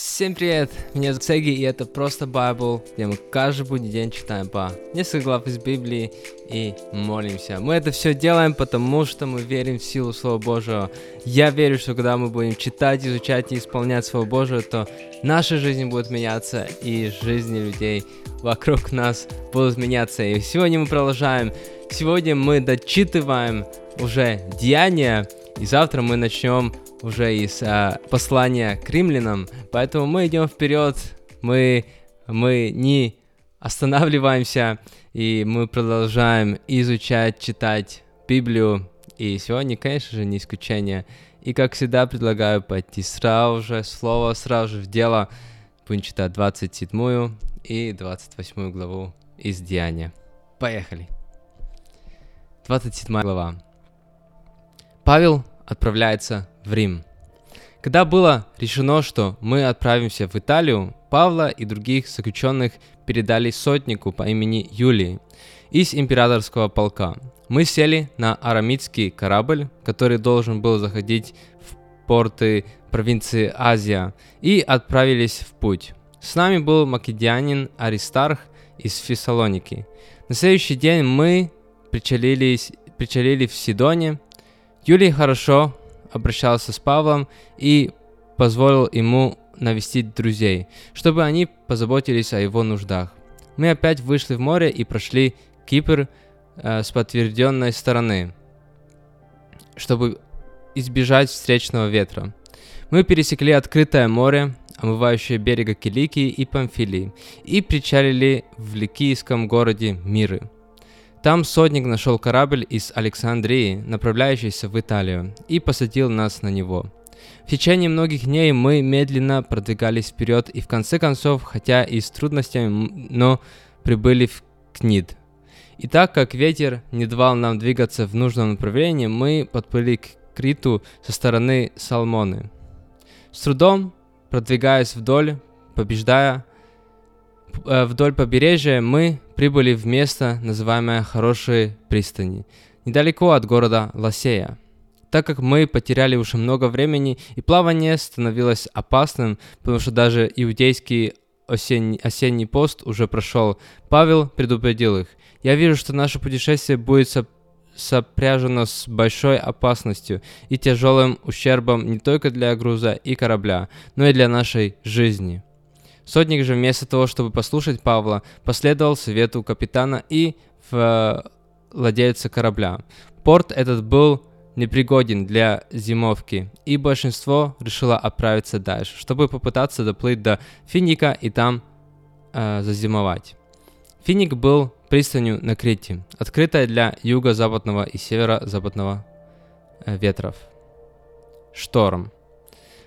Всем привет, меня зовут Сеги, и это просто Bible, где мы каждый будний день читаем по несколько глав из Библии и молимся. Мы это все делаем, потому что мы верим в силу Слова Божьего. Я верю, что когда мы будем читать, изучать и исполнять Слово Божие, то наша жизнь будет меняться, и жизни людей вокруг нас будут меняться. И сегодня мы продолжаем. Сегодня мы дочитываем уже Деяния, и завтра мы начнем уже из а, послания к римлянам, поэтому мы идем вперед, мы, мы не останавливаемся, и мы продолжаем изучать, читать Библию, и сегодня, конечно же, не исключение. И, как всегда, предлагаю пойти сразу же, слово сразу же в дело. Будем читать 27 и 28 главу из Деяния. Поехали. 27 глава. Павел отправляется в Рим. Когда было решено, что мы отправимся в Италию, Павла и других заключенных передали сотнику по имени Юлии из императорского полка. Мы сели на арамидский корабль, который должен был заходить в порты провинции Азия, и отправились в путь. С нами был македонянин Аристарх из Фессалоники. На следующий день мы причалились, причалили в Сидоне. Юлий хорошо обращался с Павлом и позволил ему навестить друзей, чтобы они позаботились о его нуждах. Мы опять вышли в море и прошли Кипр э, с подтвержденной стороны, чтобы избежать встречного ветра. Мы пересекли открытое море, омывающее берега Киликии и Памфилии, и причалили в ликийском городе Миры – там сотник нашел корабль из Александрии, направляющийся в Италию, и посадил нас на него. В течение многих дней мы медленно продвигались вперед и в конце концов, хотя и с трудностями, но прибыли в Книд. И так как ветер не давал нам двигаться в нужном направлении, мы подплыли к Криту со стороны Салмоны. С трудом, продвигаясь вдоль, побеждая вдоль побережья мы прибыли в место, называемое Хорошие пристани, недалеко от города Лосея. Так как мы потеряли уже много времени и плавание становилось опасным, потому что даже иудейский осенний, осенний пост уже прошел, Павел предупредил их. «Я вижу, что наше путешествие будет соп сопряжено с большой опасностью и тяжелым ущербом не только для груза и корабля, но и для нашей жизни. Сотник же вместо того, чтобы послушать Павла, последовал совету капитана и владельца корабля. Порт этот был непригоден для зимовки, и большинство решило отправиться дальше, чтобы попытаться доплыть до Финика и там э, зазимовать. Финик был пристанью на Крите, открытой для юго-западного и северо-западного э, ветров. Шторм.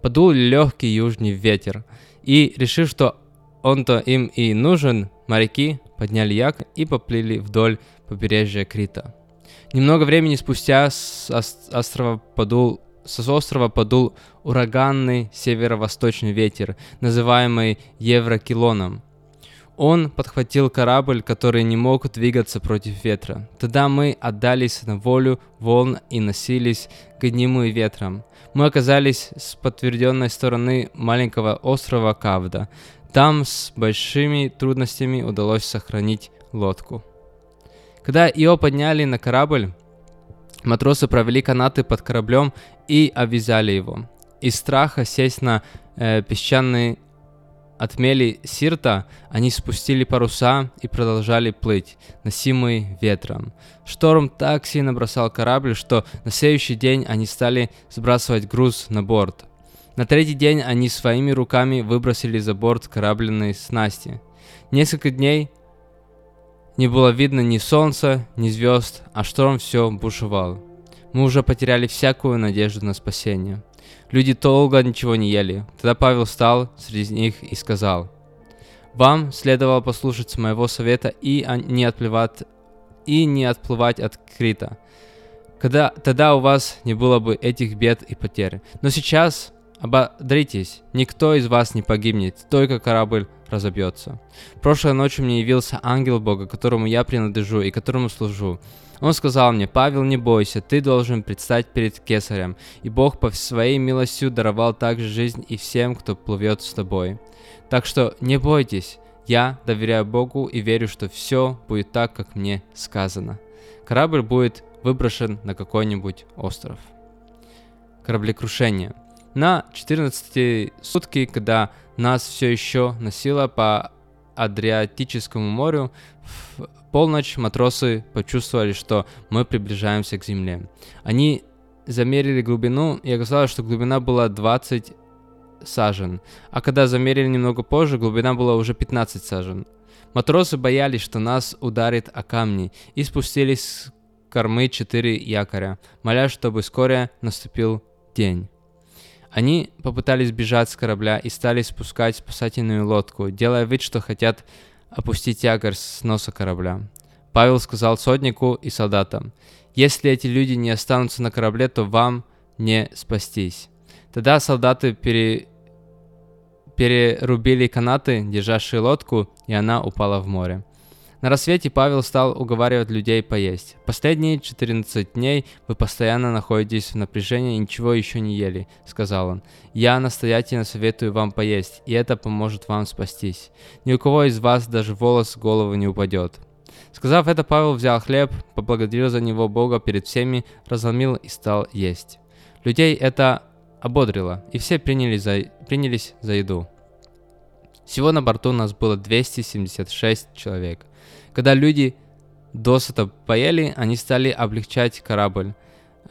Подул легкий южный ветер – и решив, что он-то им и нужен, моряки подняли як и поплыли вдоль побережья Крита. Немного времени спустя с острова подул с острова подул ураганный северо-восточный ветер, называемый Еврокилоном. Он подхватил корабль, который не мог двигаться против ветра. Тогда мы отдались на волю волн и носились гонимые ветром мы оказались с подтвержденной стороны маленького острова Кавда. Там с большими трудностями удалось сохранить лодку. Когда ее подняли на корабль, матросы провели канаты под кораблем и обвязали его. Из страха сесть на э, песчаный отмели Сирта, они спустили паруса и продолжали плыть, носимые ветром. Шторм так сильно бросал корабль, что на следующий день они стали сбрасывать груз на борт. На третий день они своими руками выбросили за борт корабельные снасти. Несколько дней не было видно ни солнца, ни звезд, а шторм все бушевал. Мы уже потеряли всякую надежду на спасение. Люди долго ничего не ели. Тогда Павел встал среди них и сказал, «Вам следовало послушаться моего совета и не отплевать, и не отплывать от Крита. Когда, тогда у вас не было бы этих бед и потерь. Но сейчас Ободритесь, никто из вас не погибнет, только корабль разобьется. Прошлой ночью мне явился ангел Бога, которому я принадлежу и которому служу. Он сказал мне, Павел, не бойся, ты должен предстать перед кесарем, и Бог по своей милостью даровал также жизнь и всем, кто плывет с тобой. Так что не бойтесь, я доверяю Богу и верю, что все будет так, как мне сказано. Корабль будет выброшен на какой-нибудь остров. Кораблекрушение. На 14 сутки, когда нас все еще носило по Адриатическому морю, в полночь матросы почувствовали, что мы приближаемся к земле. Они замерили глубину, и оказалось, что глубина была 20 сажен, а когда замерили немного позже, глубина была уже 15 сажен. Матросы боялись, что нас ударит о камни, и спустились с кормы четыре якоря, моля, чтобы вскоре наступил день. Они попытались бежать с корабля и стали спускать спасательную лодку, делая вид, что хотят опустить якорь с носа корабля. Павел сказал сотнику и солдатам, «Если эти люди не останутся на корабле, то вам не спастись». Тогда солдаты пере... перерубили канаты, державшие лодку, и она упала в море. На рассвете Павел стал уговаривать людей поесть. Последние 14 дней вы постоянно находитесь в напряжении и ничего еще не ели, сказал он. Я настоятельно советую вам поесть, и это поможет вам спастись. Ни у кого из вас даже волос с головы не упадет. Сказав это, Павел взял хлеб, поблагодарил за него Бога перед всеми, разломил и стал есть. Людей это ободрило, и все принялись за, принялись за еду. Всего на борту у нас было 276 человек. Когда люди досыта поели, они стали облегчать корабль,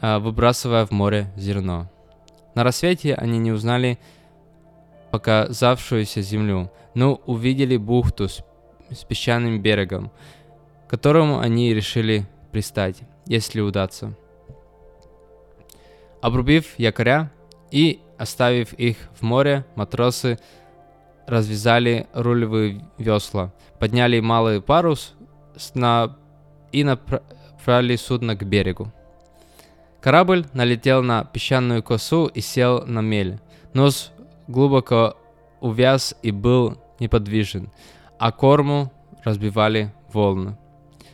а, выбрасывая в море зерно. На рассвете они не узнали показавшуюся землю, но увидели бухту с, с песчаным берегом, к которому они решили пристать, если удастся. Обрубив якоря и оставив их в море, матросы развязали рулевые весла, подняли малый парус на... и направили судно к берегу. Корабль налетел на песчаную косу и сел на мель. Нос глубоко увяз и был неподвижен, а корму разбивали волны.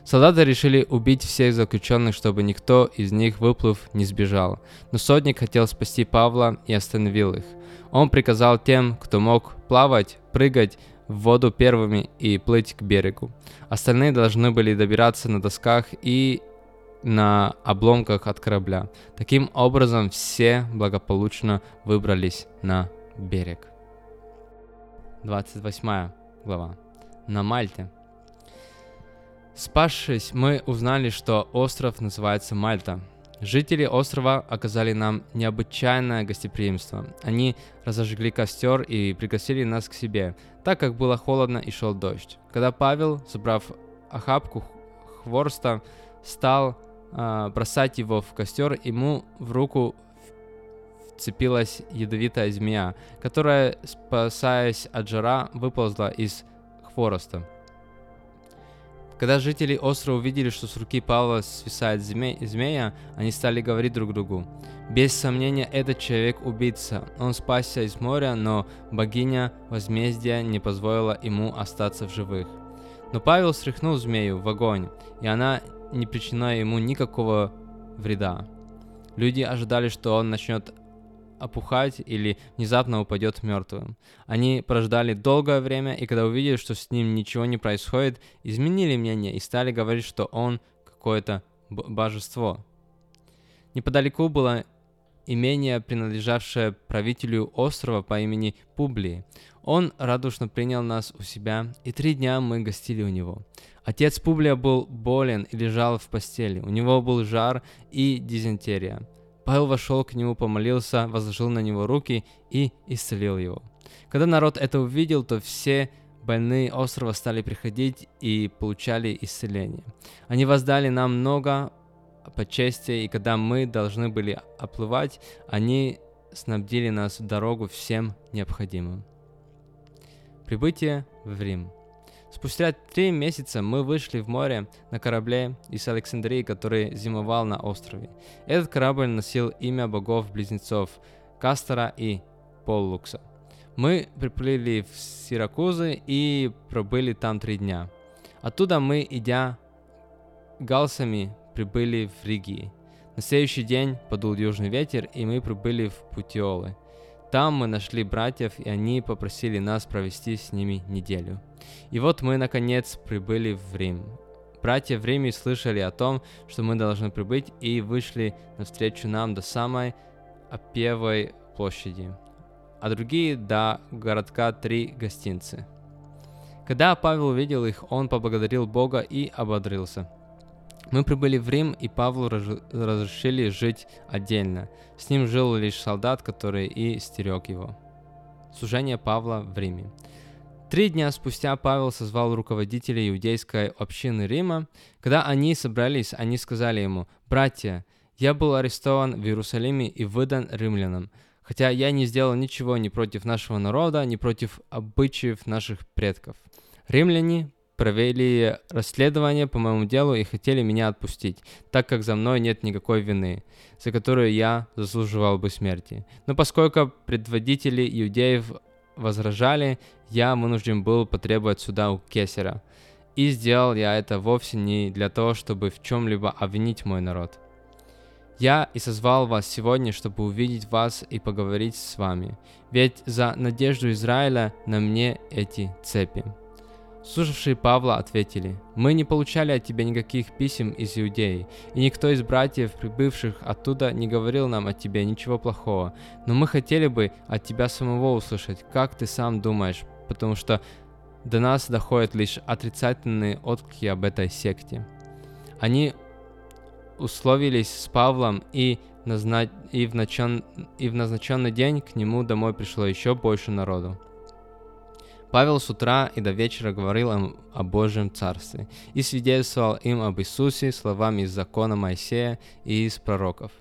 Солдаты решили убить всех заключенных, чтобы никто из них, выплыв, не сбежал. Но сотник хотел спасти Павла и остановил их. Он приказал тем, кто мог плавать, прыгать в воду первыми и плыть к берегу. Остальные должны были добираться на досках и на обломках от корабля. Таким образом, все благополучно выбрались на берег. 28 глава. На Мальте. Спасшись, мы узнали, что остров называется Мальта – Жители острова оказали нам необычайное гостеприимство. Они разожгли костер и пригласили нас к себе, так как было холодно и шел дождь. Когда Павел, собрав охапку хворста, стал э, бросать его в костер, ему в руку вцепилась ядовитая змея, которая, спасаясь от жара, выползла из хвороста. Когда жители острова увидели, что с руки Павла свисает зме- змея, они стали говорить друг другу. Без сомнения, этот человек убийца. Он спасся из моря, но богиня возмездия не позволила ему остаться в живых. Но Павел стряхнул змею в огонь, и она не причинила ему никакого вреда. Люди ожидали, что он начнет опухать или внезапно упадет мертвым. Они прождали долгое время, и когда увидели, что с ним ничего не происходит, изменили мнение и стали говорить, что он какое-то божество. Неподалеку было имение, принадлежавшее правителю острова по имени Публии. Он радушно принял нас у себя, и три дня мы гостили у него. Отец Публия был болен и лежал в постели. У него был жар и дизентерия. Павел вошел к нему, помолился, возложил на него руки и исцелил его. Когда народ это увидел, то все больные острова стали приходить и получали исцеление. Они воздали нам много по чести, и когда мы должны были оплывать, они снабдили нас дорогу всем необходимым. Прибытие в Рим – Спустя три месяца мы вышли в море на корабле из Александрии, который зимовал на острове. Этот корабль носил имя богов-близнецов Кастора и Поллукса. Мы приплыли в Сиракузы и пробыли там три дня. Оттуда мы, идя галсами, прибыли в Ригии. На следующий день подул южный ветер, и мы прибыли в Путиолы. Там мы нашли братьев, и они попросили нас провести с ними неделю. И вот мы, наконец, прибыли в Рим. Братья в Риме слышали о том, что мы должны прибыть, и вышли навстречу нам до самой Опевой площади а другие до городка три гостинцы. Когда Павел увидел их, он поблагодарил Бога и ободрился. Мы прибыли в Рим, и Павлу разрешили жить отдельно. С ним жил лишь солдат, который и стерег его. Служение Павла в Риме. Три дня спустя Павел созвал руководителей иудейской общины Рима. Когда они собрались, они сказали ему, «Братья, я был арестован в Иерусалиме и выдан римлянам. Хотя я не сделал ничего ни против нашего народа, ни против обычаев наших предков. Римляне провели расследование по моему делу и хотели меня отпустить, так как за мной нет никакой вины, за которую я заслуживал бы смерти. Но поскольку предводители иудеев возражали, я вынужден был потребовать суда у Кесера. И сделал я это вовсе не для того, чтобы в чем-либо обвинить мой народ. Я и созвал вас сегодня, чтобы увидеть вас и поговорить с вами, ведь за надежду Израиля на мне эти цепи. Слушавшие Павла ответили, «Мы не получали от тебя никаких писем из Иудеи, и никто из братьев, прибывших оттуда, не говорил нам о тебе ничего плохого, но мы хотели бы от тебя самого услышать, как ты сам думаешь, потому что до нас доходят лишь отрицательные отклики об этой секте». Они условились с Павлом, и, назна... и, в начен... и в назначенный день к нему домой пришло еще больше народу. Павел с утра и до вечера говорил им о Божьем Царстве и свидетельствовал им об Иисусе словами из закона Моисея и из пророков.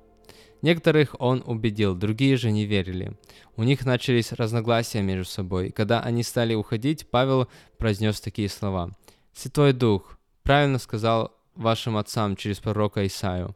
Некоторых он убедил, другие же не верили. У них начались разногласия между собой. Когда они стали уходить, Павел произнес такие слова. «Святой Дух правильно сказал вашим отцам через пророка Исаию.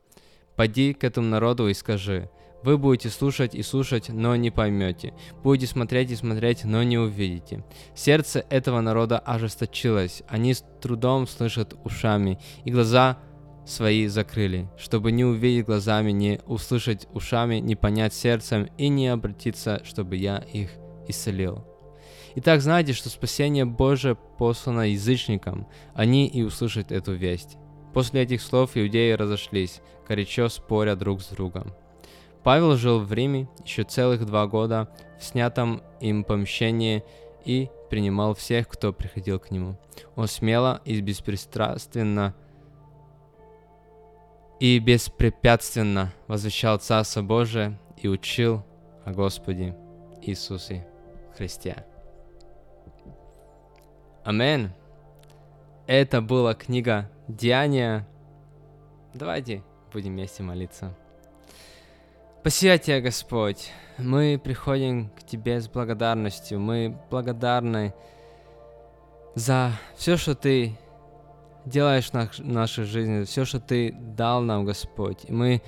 «Поди к этому народу и скажи, вы будете слушать и слушать, но не поймете. Будете смотреть и смотреть, но не увидите. Сердце этого народа ожесточилось. Они с трудом слышат ушами, и глаза свои закрыли, чтобы не увидеть глазами, не услышать ушами, не понять сердцем и не обратиться, чтобы я их исцелил. Итак, знайте, что спасение Божие послано язычникам, они и услышат эту весть. После этих слов иудеи разошлись, горячо споря друг с другом. Павел жил в Риме еще целых два года в снятом им помещении и принимал всех, кто приходил к нему. Он смело и беспристрастно и беспрепятственно возвещал Царство Божие и учил о Господе Иисусе Христе. Амин. Это была книга Деяния. Давайте будем вместе молиться. Спасибо Господь. Мы приходим к Тебе с благодарностью. Мы благодарны за все, что Ты делаешь в нашей жизни, все, что Ты дал нам, Господь. И мы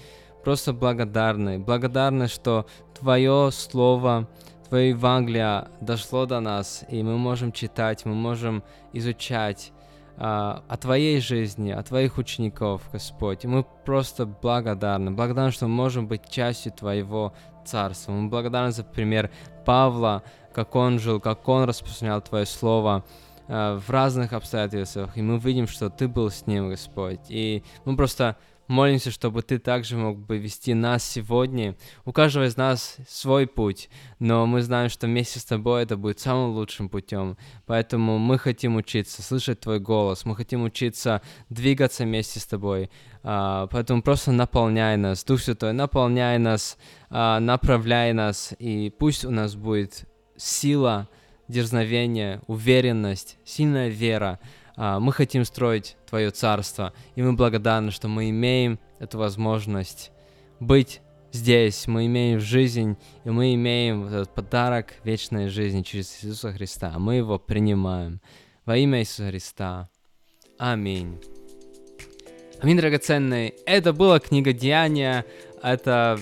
просто благодарны. Благодарны, что Твое Слово, Твое Евангелие дошло до нас, и мы можем читать, мы можем изучать о Твоей жизни, о Твоих учеников, Господь. И мы просто благодарны. Благодарны, что мы можем быть частью Твоего Царства. Мы благодарны за пример Павла, как он жил, как он распространял Твое Слово а, в разных обстоятельствах. И мы видим, что Ты был с ним, Господь. И мы просто Молимся, чтобы Ты также мог бы вести нас сегодня. У каждого из нас свой путь, но мы знаем, что вместе с Тобой это будет самым лучшим путем. Поэтому мы хотим учиться, слышать Твой голос, мы хотим учиться двигаться вместе с Тобой. Uh, поэтому просто наполняй нас, Дух Святой, наполняй нас, uh, направляй нас, и пусть у нас будет сила, дерзновение, уверенность, сильная вера, а, мы хотим строить Твое Царство, и мы благодарны, что мы имеем эту возможность быть здесь, мы имеем жизнь, и мы имеем этот подарок вечной жизни через Иисуса Христа. Мы его принимаем. Во имя Иисуса Христа. Аминь. Аминь, драгоценные. Это была книга Деяния. Это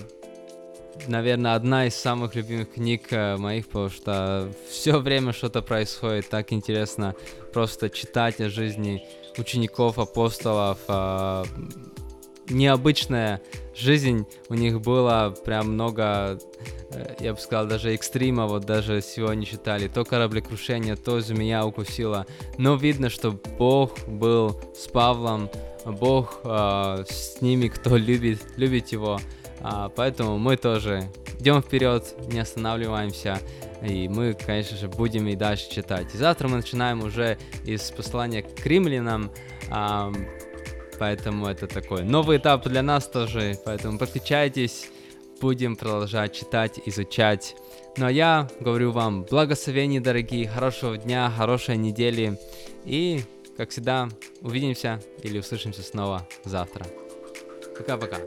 наверное, одна из самых любимых книг э, моих, потому что все время что-то происходит, так интересно. Просто читать о жизни учеников, апостолов, э, необычная жизнь у них была, прям много, э, я бы сказал, даже экстрима, вот даже сегодня читали, то кораблекрушение, то змея укусила, но видно, что Бог был с Павлом, Бог э, с ними, кто любит, любит его, а, поэтому мы тоже идем вперед, не останавливаемся, и мы, конечно же, будем и дальше читать. И завтра мы начинаем уже из послания к римлянам, а, поэтому это такой новый этап для нас тоже, поэтому подключайтесь, будем продолжать читать, изучать. Ну а я говорю вам благословений, дорогие, хорошего дня, хорошей недели и, как всегда, увидимся или услышимся снова завтра. Пока-пока.